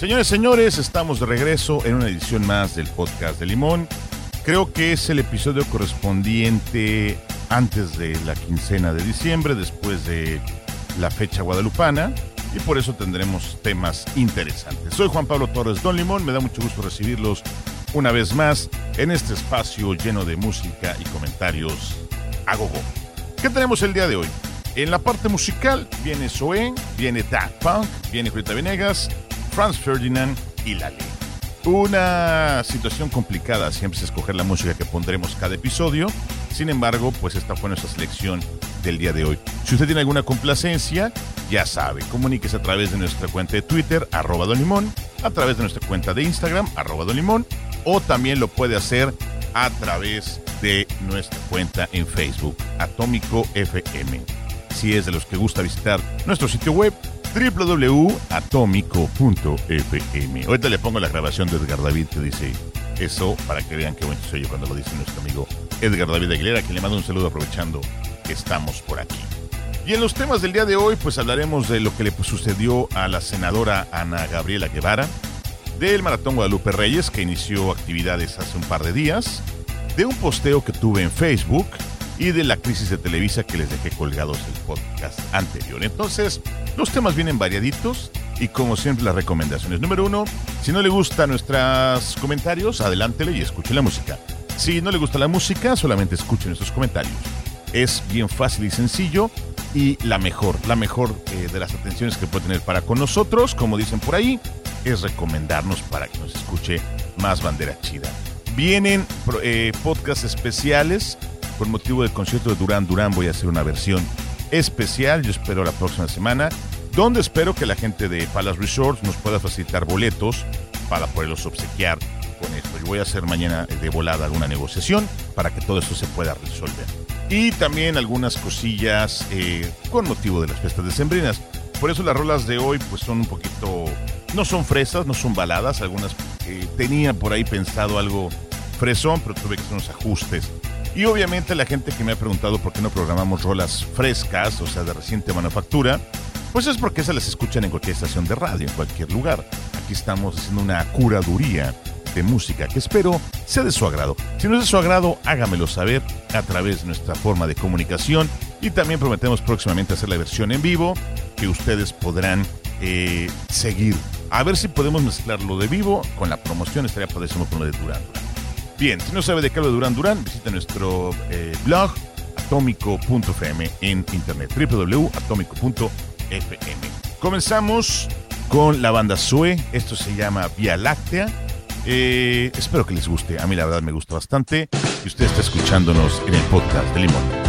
Señores, señores, estamos de regreso en una edición más del podcast de Limón. Creo que es el episodio correspondiente antes de la quincena de diciembre, después de la fecha guadalupana, y por eso tendremos temas interesantes. Soy Juan Pablo Torres Don Limón, me da mucho gusto recibirlos una vez más en este espacio lleno de música y comentarios a gogo. ¿Qué tenemos el día de hoy? En la parte musical viene Zoe, viene Daft Punk, viene Julieta Venegas, Franz Ferdinand y Lali. Una situación complicada siempre es escoger la música que pondremos cada episodio. Sin embargo, pues esta fue nuestra selección del día de hoy. Si usted tiene alguna complacencia, ya sabe, comuníquese a través de nuestra cuenta de Twitter, arroba Don Limón, a través de nuestra cuenta de Instagram, arroba Don Limón, o también lo puede hacer a través de nuestra cuenta en Facebook, Atómico FM. Si es de los que gusta visitar nuestro sitio web, www.atómico.fm. Ahorita le pongo la grabación de Edgar David que dice eso para que vean qué bonito soy yo cuando lo dice nuestro amigo Edgar David Aguilera, que le mando un saludo aprovechando que estamos por aquí. Y en los temas del día de hoy, pues hablaremos de lo que le sucedió a la senadora Ana Gabriela Guevara, del Maratón Guadalupe Reyes, que inició actividades hace un par de días, de un posteo que tuve en Facebook y de la crisis de Televisa que les dejé colgados el podcast anterior. Entonces, los temas vienen variaditos y como siempre las recomendaciones. Número uno, si no le gustan nuestros comentarios, adelántele y escuche la música. Si no le gusta la música, solamente escuche nuestros comentarios. Es bien fácil y sencillo y la mejor, la mejor eh, de las atenciones que puede tener para con nosotros, como dicen por ahí, es recomendarnos para que nos escuche más bandera chida. Vienen eh, podcasts especiales por motivo del concierto de Durán Durán voy a hacer una versión especial, yo espero la próxima semana, donde espero que la gente de Palace Resorts nos pueda facilitar boletos para poderlos obsequiar con esto. Yo voy a hacer mañana de volada alguna negociación para que todo esto se pueda resolver. Y también algunas cosillas eh, con motivo de las fiestas decembrinas. Por eso las rolas de hoy pues son un poquito, no son fresas, no son baladas, algunas eh, tenía por ahí pensado algo fresón, pero tuve que hacer unos ajustes y obviamente la gente que me ha preguntado por qué no programamos rolas frescas, o sea, de reciente manufactura, pues es porque se las escuchan en cualquier estación de radio, en cualquier lugar. Aquí estamos haciendo una curaduría de música que espero sea de su agrado. Si no es de su agrado, hágamelo saber a través de nuestra forma de comunicación y también prometemos próximamente hacer la versión en vivo que ustedes podrán eh, seguir. A ver si podemos mezclar lo de vivo con la promoción, estaría padrísimo lo de Durán Bien, si no sabe de habla Durán Durán, visita nuestro eh, blog atómico.fm en internet, www.atómico.fm. Comenzamos con la banda Sue, esto se llama Vía Láctea. Eh, espero que les guste, a mí la verdad me gusta bastante y usted está escuchándonos en el podcast de Limón.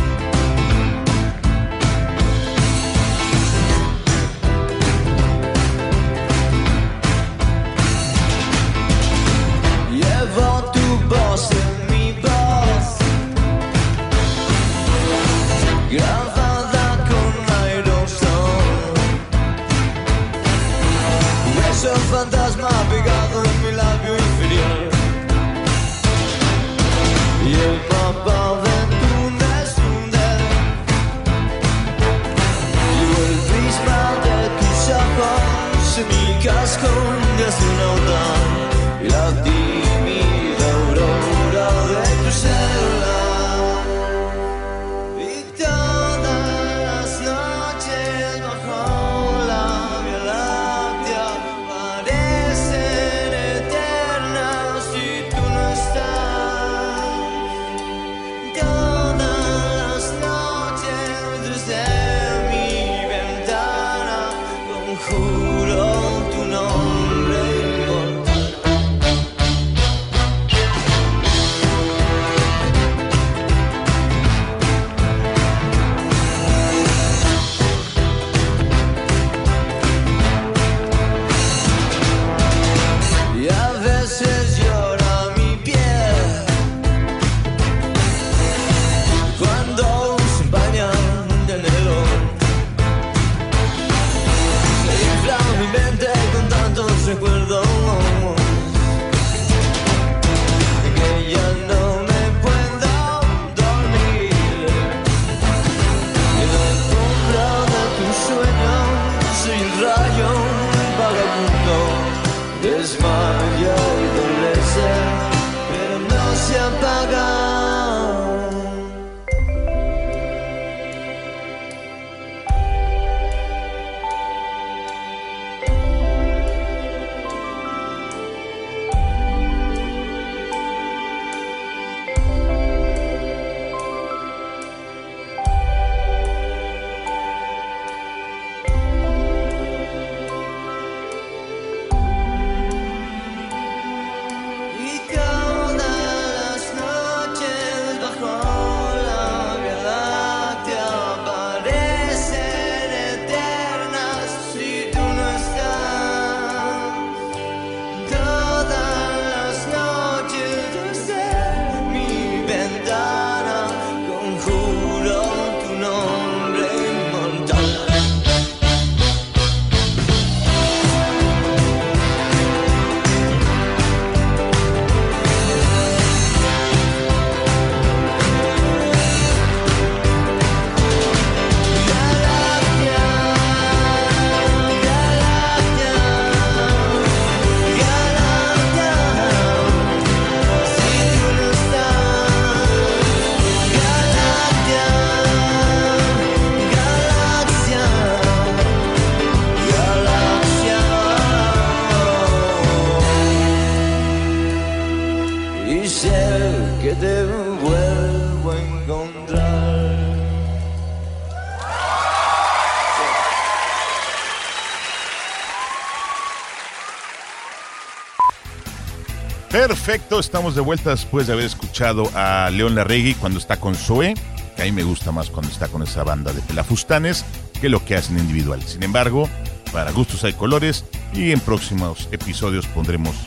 Perfecto, estamos de vuelta después de haber escuchado a León Larregui cuando está con Zoe, que a mí me gusta más cuando está con esa banda de pelafustanes que lo que hacen individual. Sin embargo, para gustos hay colores y en próximos episodios pondremos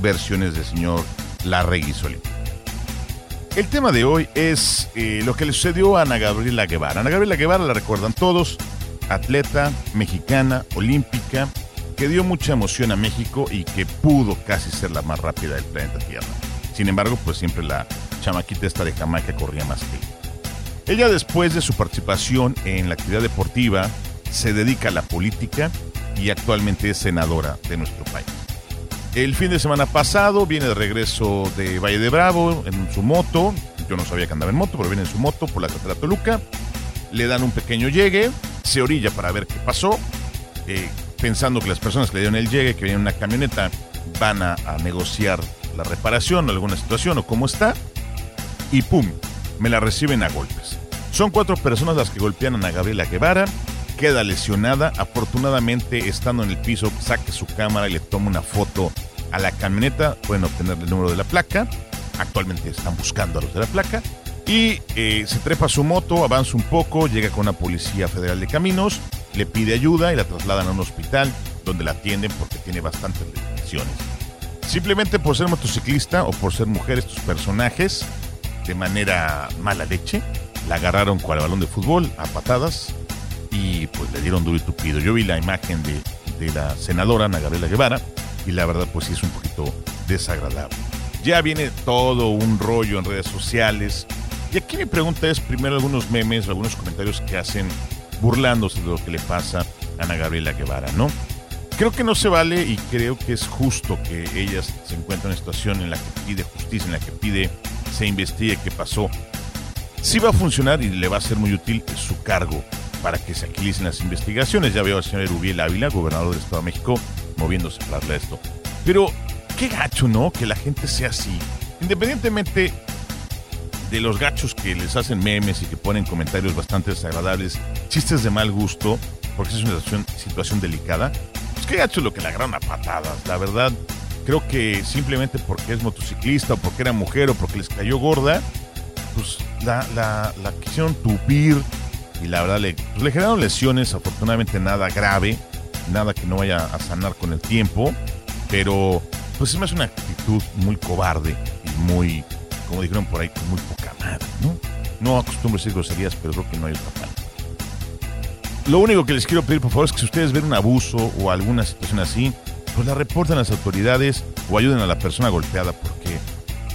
versiones del señor Larregui solito. El tema de hoy es eh, lo que le sucedió a Ana Gabriela Guevara. Ana Gabriela Guevara la recuerdan todos, atleta mexicana, olímpica, que dio mucha emoción a México y que pudo casi ser la más rápida del planeta Tierra. Sin embargo, pues siempre la chamaquita esta de Jamaica corría más que ella. Ella después de su participación en la actividad deportiva se dedica a la política y actualmente es senadora de nuestro país. El fin de semana pasado viene de regreso de Valle de Bravo en su moto. Yo no sabía que andaba en moto, pero viene en su moto por la carretera Toluca. Le dan un pequeño llegue, se orilla para ver qué pasó. Eh, pensando que las personas que le dieron el llegue, que vienen en una camioneta, van a, negociar la reparación o alguna situación o cómo está. Y pum, me la reciben a golpes. Son cuatro personas las que golpean a Gabriela Guevara. Queda lesionada. Afortunadamente, estando en el piso, saca su cámara y le toma una foto a la camioneta. Pueden obtener el número de la placa. Actualmente están buscando a los de la placa. Y eh, se trepa su moto, avanza un poco, llega con una policía federal de caminos, le pide ayuda y la trasladan a un hospital donde la atienden porque tiene bastantes lesiones. Simplemente por ser motociclista o por ser mujer, estos personajes, de manera mala leche, la agarraron con el balón de fútbol a patadas y pues le dieron duro y tupido. Yo vi la imagen de, de la senadora Ana Guevara y la verdad pues sí es un poquito desagradable. Ya viene todo un rollo en redes sociales. Y aquí mi pregunta es primero algunos memes, algunos comentarios que hacen burlándose de lo que le pasa a Ana Gabriela Guevara, ¿no? Creo que no se vale y creo que es justo que ella se encuentre en una situación en la que pide justicia, en la que pide se investigue qué pasó. Sí va a funcionar y le va a ser muy útil su cargo para que se agilicen las investigaciones. Ya veo al señor Erubiel Ávila, gobernador del Estado de México, moviéndose para esto. Pero qué gacho, ¿no? Que la gente sea así. Independientemente de los gachos que les hacen memes y que ponen comentarios bastante desagradables, chistes de mal gusto, porque es una situación, delicada, pues qué gacho lo que le agarran a patadas. La verdad, creo que simplemente porque es motociclista o porque era mujer o porque les cayó gorda, pues la, la, la quisieron tupir y la verdad le, pues le generaron lesiones, afortunadamente nada grave, nada que no vaya a sanar con el tiempo, pero pues es más una actitud muy cobarde y muy, como dijeron por ahí, con muy poca madre, ¿no? No acostumbro a decir groserías, pero creo que no hay otra palabra. Lo único que les quiero pedir, por favor, es que si ustedes ven un abuso o alguna situación así, pues la reporten a las autoridades o ayuden a la persona golpeada, porque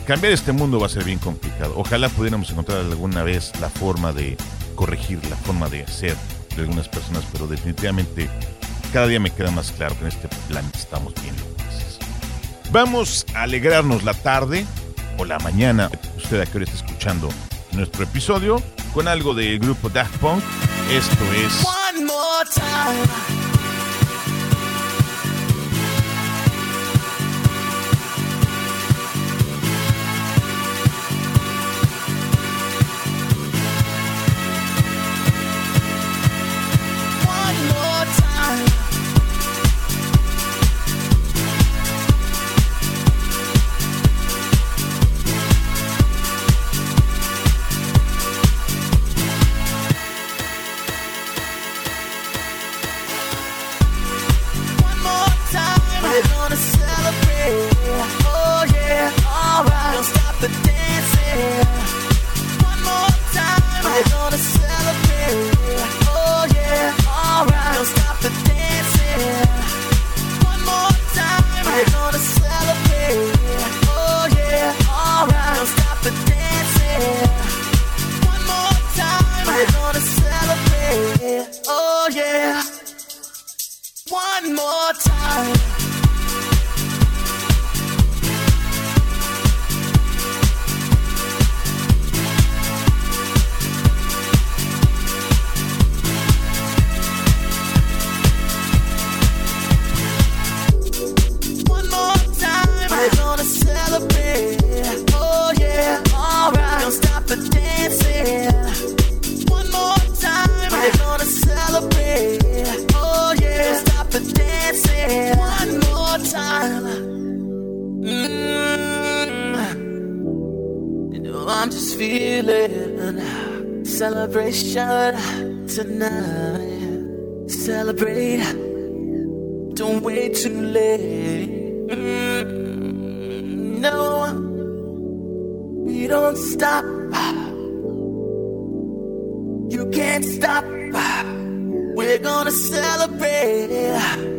cambiar este mundo va a ser bien complicado. Ojalá pudiéramos encontrar alguna vez la forma de corregir, la forma de hacer de algunas personas, pero definitivamente cada día me queda más claro que en este plan estamos bien. Vamos a alegrarnos la tarde o la mañana, usted a qué hora está escuchando nuestro episodio, con algo del grupo Daft Punk. Esto es... One more time. Don't stop the dancing. One more time. Mm. I'm just feeling celebration tonight. Celebrate, don't wait too late. Mm, no, we don't stop. You can't stop. We're gonna celebrate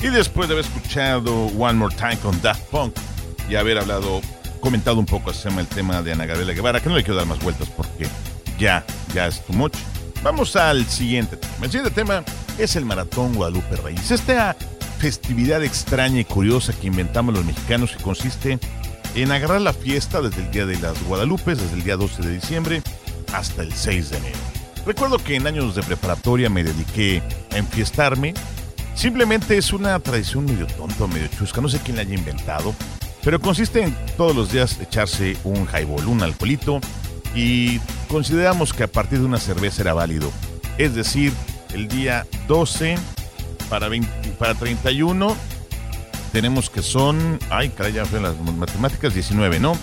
Y después de haber escuchado One More Time con Daft Punk y haber hablado, comentado un poco acerca del tema de Ana Gabriela Guevara, que no le quiero dar más vueltas porque ya, ya es too much. Vamos al siguiente tema. El siguiente tema es el Maratón Guadalupe Reyes. Esta festividad extraña y curiosa que inventamos los mexicanos que consiste en agarrar la fiesta desde el Día de las Guadalupes, desde el día 12 de diciembre hasta el 6 de enero. Recuerdo que en años de preparatoria me dediqué a enfiestarme Simplemente es una tradición medio tonta, medio chusca, no sé quién la haya inventado, pero consiste en todos los días echarse un highball, un alcoholito, y consideramos que a partir de una cerveza era válido. Es decir, el día 12 para, 20 para 31 tenemos que son, ay, caray, ya fue las matemáticas, 19, ¿no?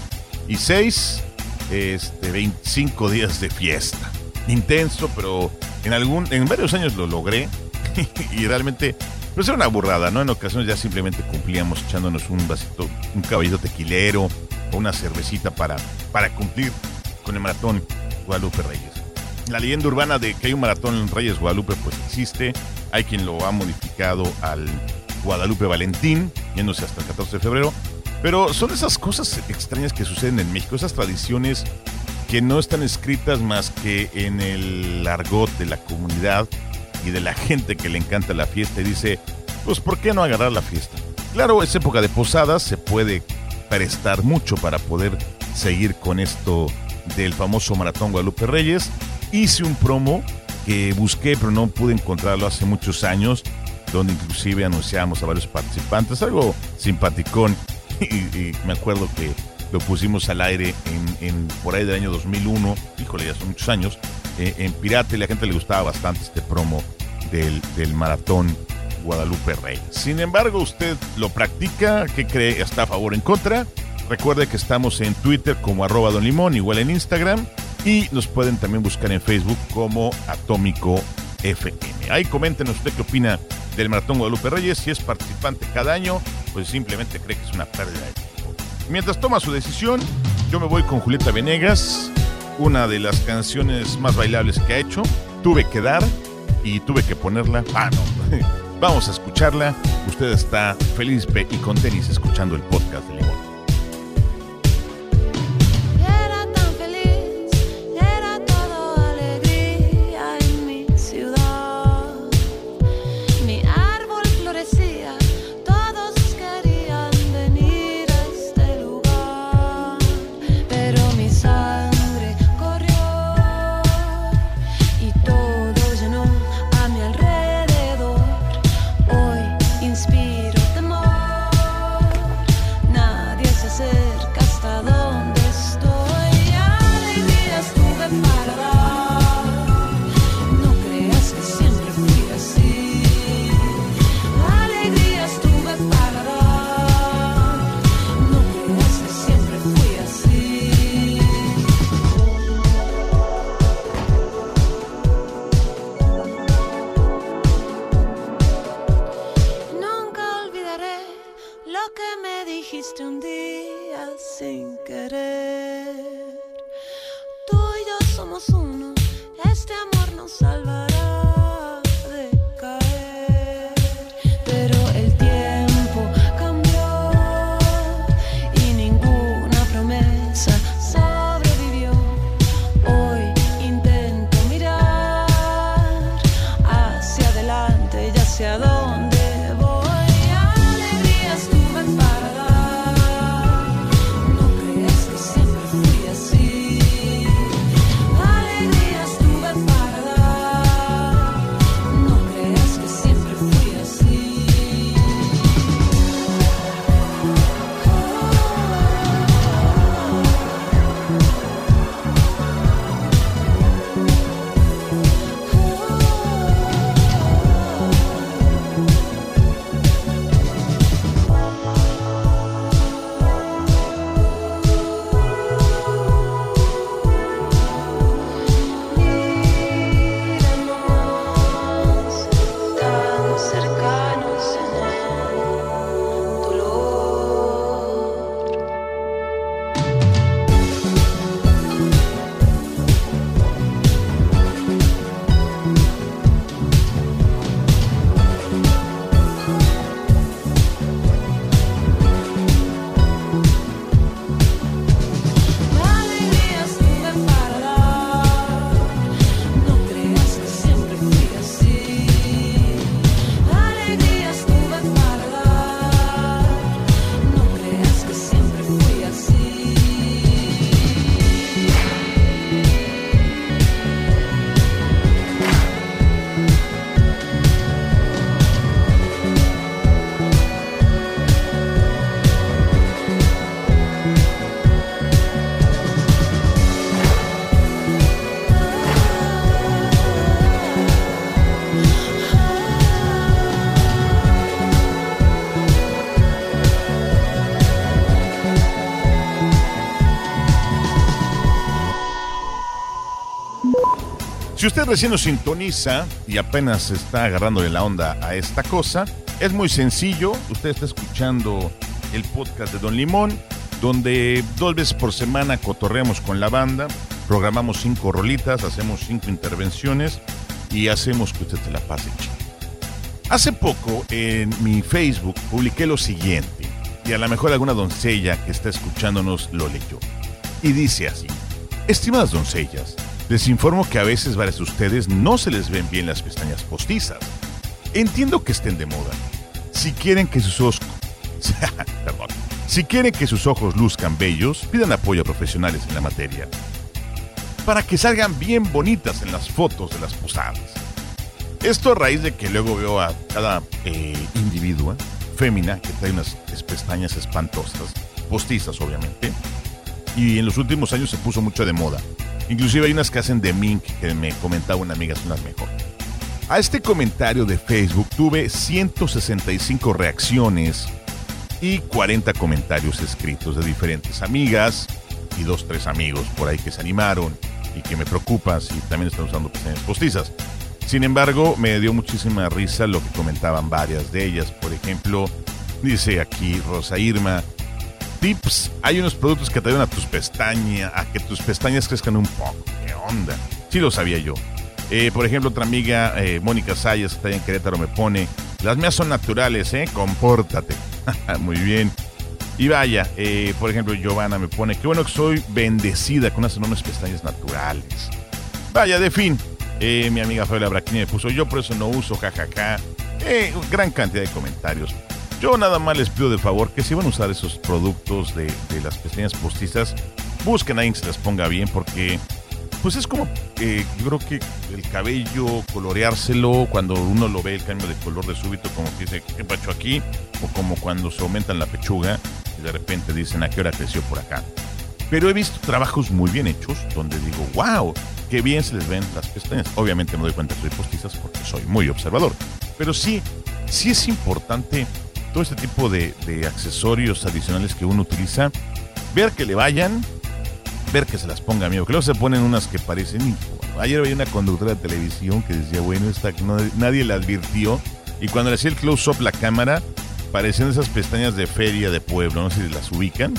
Y 6, este, 25 días de fiesta. Intenso, pero en algún, en varios años lo logré y realmente pues era una burrada, ¿no? En ocasiones ya simplemente cumplíamos echándonos un vasito, un caballito tequilero o una cervecita para, para cumplir con el maratón Guadalupe Reyes. La leyenda urbana de que hay un maratón Reyes Guadalupe pues existe, hay quien lo ha modificado al Guadalupe Valentín, yéndose hasta el 14 de febrero, pero son esas cosas extrañas que suceden en México, esas tradiciones que no están escritas más que en el argot de la comunidad y de la gente que le encanta la fiesta y dice, pues ¿por qué no agarrar la fiesta? Claro, es época de posadas, se puede prestar mucho para poder seguir con esto del famoso Maratón Guadalupe Reyes. Hice un promo que busqué pero no pude encontrarlo hace muchos años, donde inclusive anunciamos a varios participantes, algo simpaticón y, y me acuerdo que lo pusimos al aire en, por ahí del año 2001, híjole, ya son muchos años, eh, en Pirate la gente le gustaba bastante este promo del, del maratón Guadalupe Reyes. Sin embargo, usted lo practica, ¿qué cree? ¿Está a favor o en contra? Recuerde que estamos en Twitter como arroba Don igual en Instagram, y nos pueden también buscar en Facebook como Atómico FM. Ahí coméntenos usted qué opina del Maratón Guadalupe Reyes, si es participante cada año, pues simplemente cree que es una pérdida de. Mientras toma su decisión, yo me voy con Julieta Venegas, una de las canciones más bailables que ha hecho. Tuve que dar y tuve que ponerla. Ah, no. Vamos a escucharla. Usted está feliz y con tenis escuchando el podcast de usted recién nos sintoniza y apenas está agarrándole la onda a esta cosa, es muy sencillo. Usted está escuchando el podcast de Don Limón, donde dos veces por semana cotorreamos con la banda, programamos cinco rolitas, hacemos cinco intervenciones y hacemos que usted se la pase chido. Hace poco en mi Facebook publiqué lo siguiente, y a lo mejor alguna doncella que está escuchándonos lo leyó. Y dice así, estimadas doncellas, les informo que a veces varias de ustedes no se les ven bien las pestañas postizas. Entiendo que estén de moda. Si quieren que sus ojos... Perdón. Si quieren que sus ojos luzcan bellos, pidan apoyo a profesionales en la materia. Para que salgan bien bonitas en las fotos de las posadas. Esto a raíz de que luego veo a cada eh, individua, fémina, que trae unas pestañas espantosas, postizas obviamente, y en los últimos años se puso mucho de moda. Inclusive hay unas que hacen de mink que me comentaba una amiga son las mejores. A este comentario de Facebook tuve 165 reacciones y 40 comentarios escritos de diferentes amigas y dos, tres amigos por ahí que se animaron y que me preocupa si también están usando pestañas postizas. Sin embargo, me dio muchísima risa lo que comentaban varias de ellas. Por ejemplo, dice aquí Rosa Irma, tips, hay unos productos que te ayudan a tus pestañas, a que tus pestañas crezcan un poco. ¿Qué onda? Sí lo sabía yo. Eh, por ejemplo, otra amiga, eh, Mónica Sayas, que está en Querétaro, me pone, las mías son naturales, ¿eh? Compórtate. Muy bien. Y vaya, eh, por ejemplo, Giovanna me pone, qué bueno que soy bendecida con unas enormes pestañas naturales. Vaya, de fin. Mi amiga Fabiola Braquini me puso, yo por eso no uso, jajaja. Gran cantidad de comentarios. Yo nada más les pido de favor que si van a usar esos productos de, de las pestañas postizas, busquen a alguien que se las ponga bien porque pues es como eh, yo creo que el cabello coloreárselo cuando uno lo ve el cambio de color de súbito como que dice qué pacho aquí o como cuando se aumentan la pechuga y de repente dicen a qué hora creció por acá pero he visto trabajos muy bien hechos donde digo wow qué bien se les ven las pestañas obviamente me doy cuenta que soy postizas porque soy muy observador pero sí sí es importante todo este tipo de, de accesorios adicionales que uno utiliza ver que le vayan ver que se las ponga amigo. Que luego se ponen unas que parecen. Ayer veía una conductora de televisión que decía, bueno, esta no- nadie la advirtió. Y cuando le hacía el close-up la cámara, parecían esas pestañas de feria de pueblo, no sé si las ubican,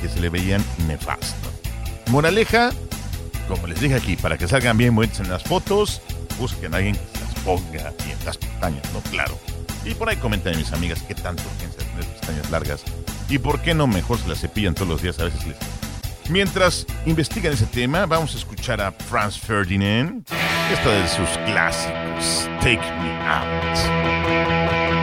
que se le veían nefastas. Moraleja, como les dije aquí, para que salgan bien bonitas en las fotos, busquen a alguien que se las ponga bien las pestañas, ¿no? Claro. Y por ahí comentan mis amigas qué tanto piensan tener pestañas largas y por qué no mejor se las cepillan todos los días, a veces les... Mientras investigan ese tema, vamos a escuchar a Franz Ferdinand, esta de sus clásicos, Take Me Out.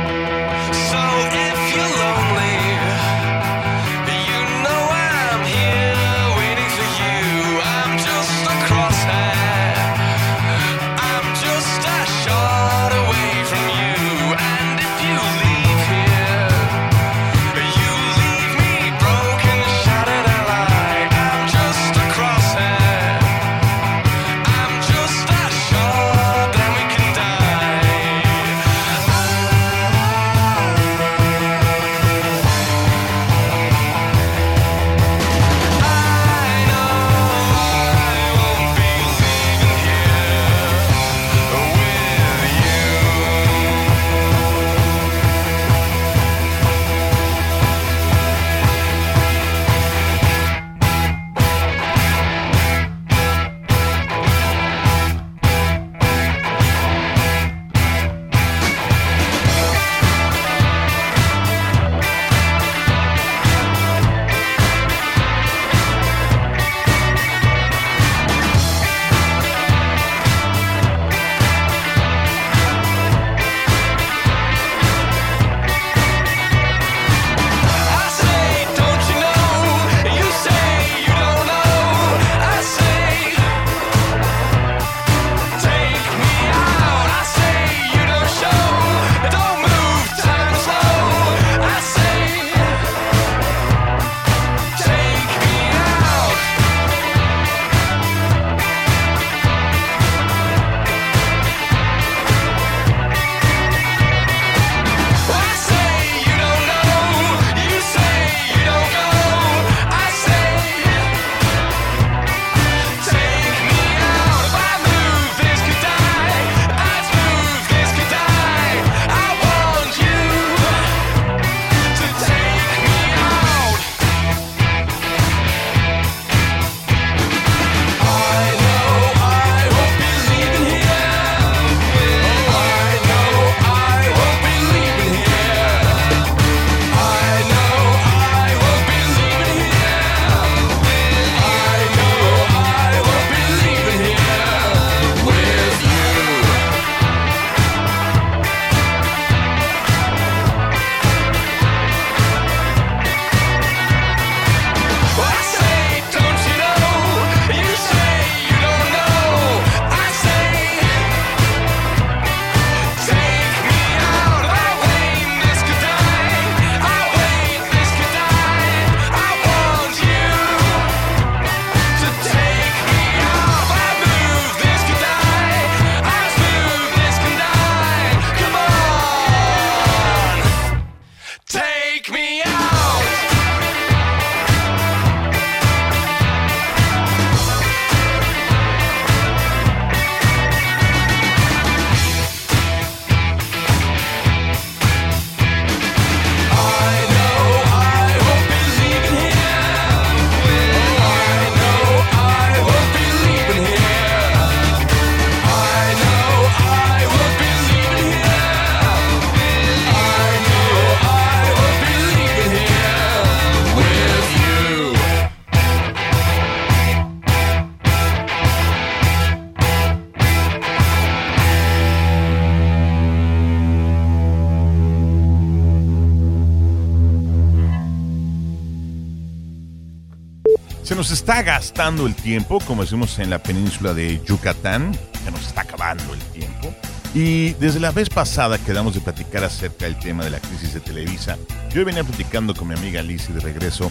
Gastando el tiempo, como decimos en la península de Yucatán, se nos está acabando el tiempo. Y desde la vez pasada quedamos de platicar acerca del tema de la crisis de Televisa. Yo venía platicando con mi amiga Lizzie de regreso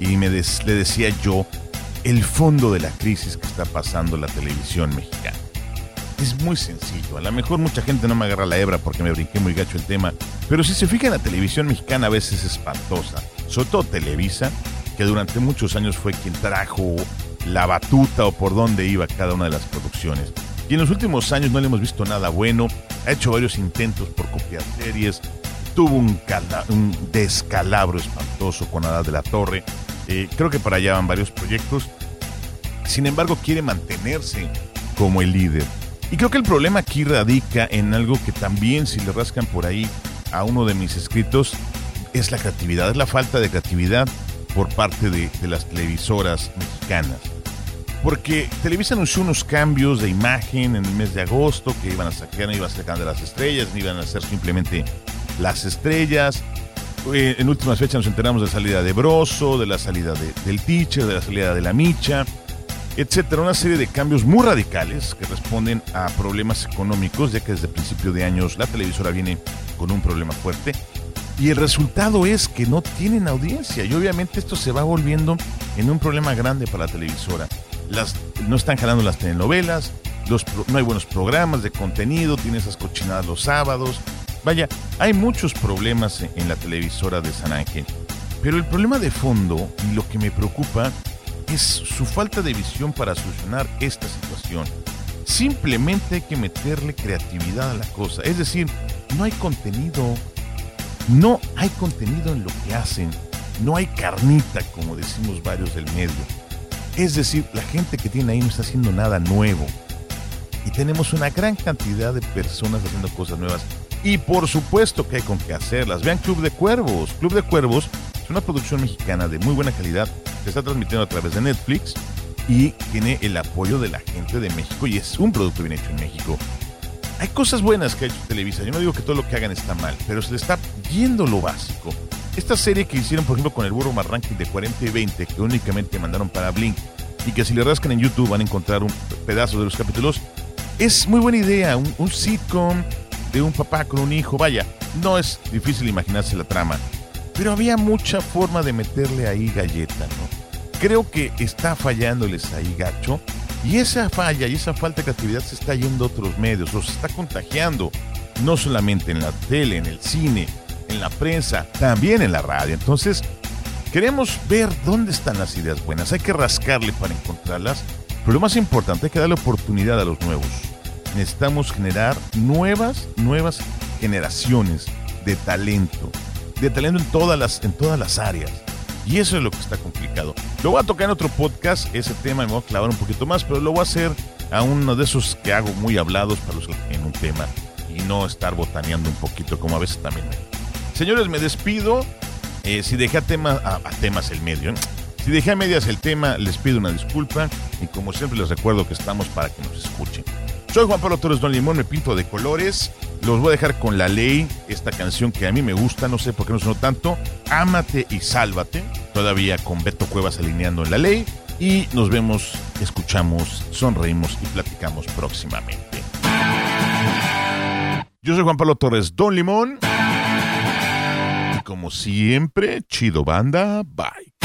y me des- le decía yo el fondo de la crisis que está pasando la televisión mexicana. Es muy sencillo. A lo mejor mucha gente no me agarra la hebra porque me brinqué muy gacho el tema. Pero si se fijan, la televisión mexicana a veces es espantosa. Sobre todo Televisa, que durante muchos años fue quien trajo la batuta o por dónde iba cada una de las producciones. Y en los últimos años no le hemos visto nada bueno. Ha hecho varios intentos por copiar series. Tuvo un, cala- un descalabro espantoso con Adal de la Torre. Eh, creo que para allá van varios proyectos. Sin embargo, quiere mantenerse como el líder. Y creo que el problema aquí radica en algo que también, si le rascan por ahí a uno de mis escritos, es la creatividad, es la falta de creatividad por parte de, las televisoras mexicanas. Porque Televisa anunció unos cambios de imagen en el mes de agosto que iban a sacar, no iban a sacar de las estrellas, ni iban a ser simplemente las estrellas. Eh, En últimas fechas nos enteramos de la salida de Broso, de la salida de- del Teacher, de la salida de la Micha, etcétera. Una serie de cambios muy radicales que responden a problemas económicos, ya que desde principio de años la televisora viene con un problema fuerte. Y el resultado es que no tienen audiencia. Y obviamente esto se va volviendo en un problema grande para la televisora. Las, no están jalando las telenovelas, los no hay buenos programas de contenido, tiene esas cochinadas los sábados. Vaya, hay muchos problemas en, en la televisora de San Ángel. Pero el problema de fondo y lo que me preocupa es su falta de visión para solucionar esta situación. Simplemente hay que meterle creatividad a la cosa. Es decir, no hay contenido. No hay contenido en lo que hacen. No hay carnita, como decimos varios del medio. Es decir, la gente que tiene ahí no está haciendo nada nuevo. Y tenemos una gran cantidad de personas haciendo cosas nuevas. Y por supuesto que hay con qué hacerlas. Vean Club de Cuervos. Club de Cuervos es una producción mexicana de muy buena calidad. Se está transmitiendo a través de Netflix. Y tiene el apoyo de la gente de México. Y es un producto bien hecho en México. Hay cosas buenas que ha hecho Televisa. Yo no digo que todo lo que hagan está mal, pero se le está viendo lo básico. Esta serie que hicieron, por ejemplo, con el Burro más de 40 y 20, que únicamente mandaron para Blink, y que si le rascan en YouTube van a encontrar un pedazo de los capítulos, es muy buena idea. Un, un sitcom de un papá con un hijo. Vaya, no es difícil imaginarse la trama, pero había mucha forma de meterle ahí galleta, ¿no? Creo que está fallándoles ahí gacho. Y esa falla y esa falta de creatividad se está yendo a otros medios, o se está contagiando, no solamente en la tele, en el cine, en la prensa, también en la radio. Entonces, queremos ver dónde están las ideas buenas, hay que rascarle para encontrarlas, pero lo más importante, hay que darle oportunidad a los nuevos. Necesitamos generar nuevas, nuevas generaciones de talento, de talento en todas las, en todas las áreas. Y eso es lo que está complicado. Lo voy a tocar en otro podcast, ese tema, me voy a clavar un poquito más, pero lo voy a hacer a uno de esos que hago muy hablados para los en un tema y no estar botaneando un poquito como a veces también. Señores, me despido. Eh, si dejé a, tema, a, a temas el medio, si dejé a medias el tema, les pido una disculpa y como siempre les recuerdo que estamos para que nos escuchen. Soy Juan Pablo Torres Don Limón, me pinto de colores. Los voy a dejar con La Ley, esta canción que a mí me gusta, no sé por qué no sonó tanto. Ámate y sálvate, todavía con Beto Cuevas alineando en La Ley. Y nos vemos, escuchamos, sonreímos y platicamos próximamente. Yo soy Juan Pablo Torres Don Limón. Como siempre, chido banda, bye.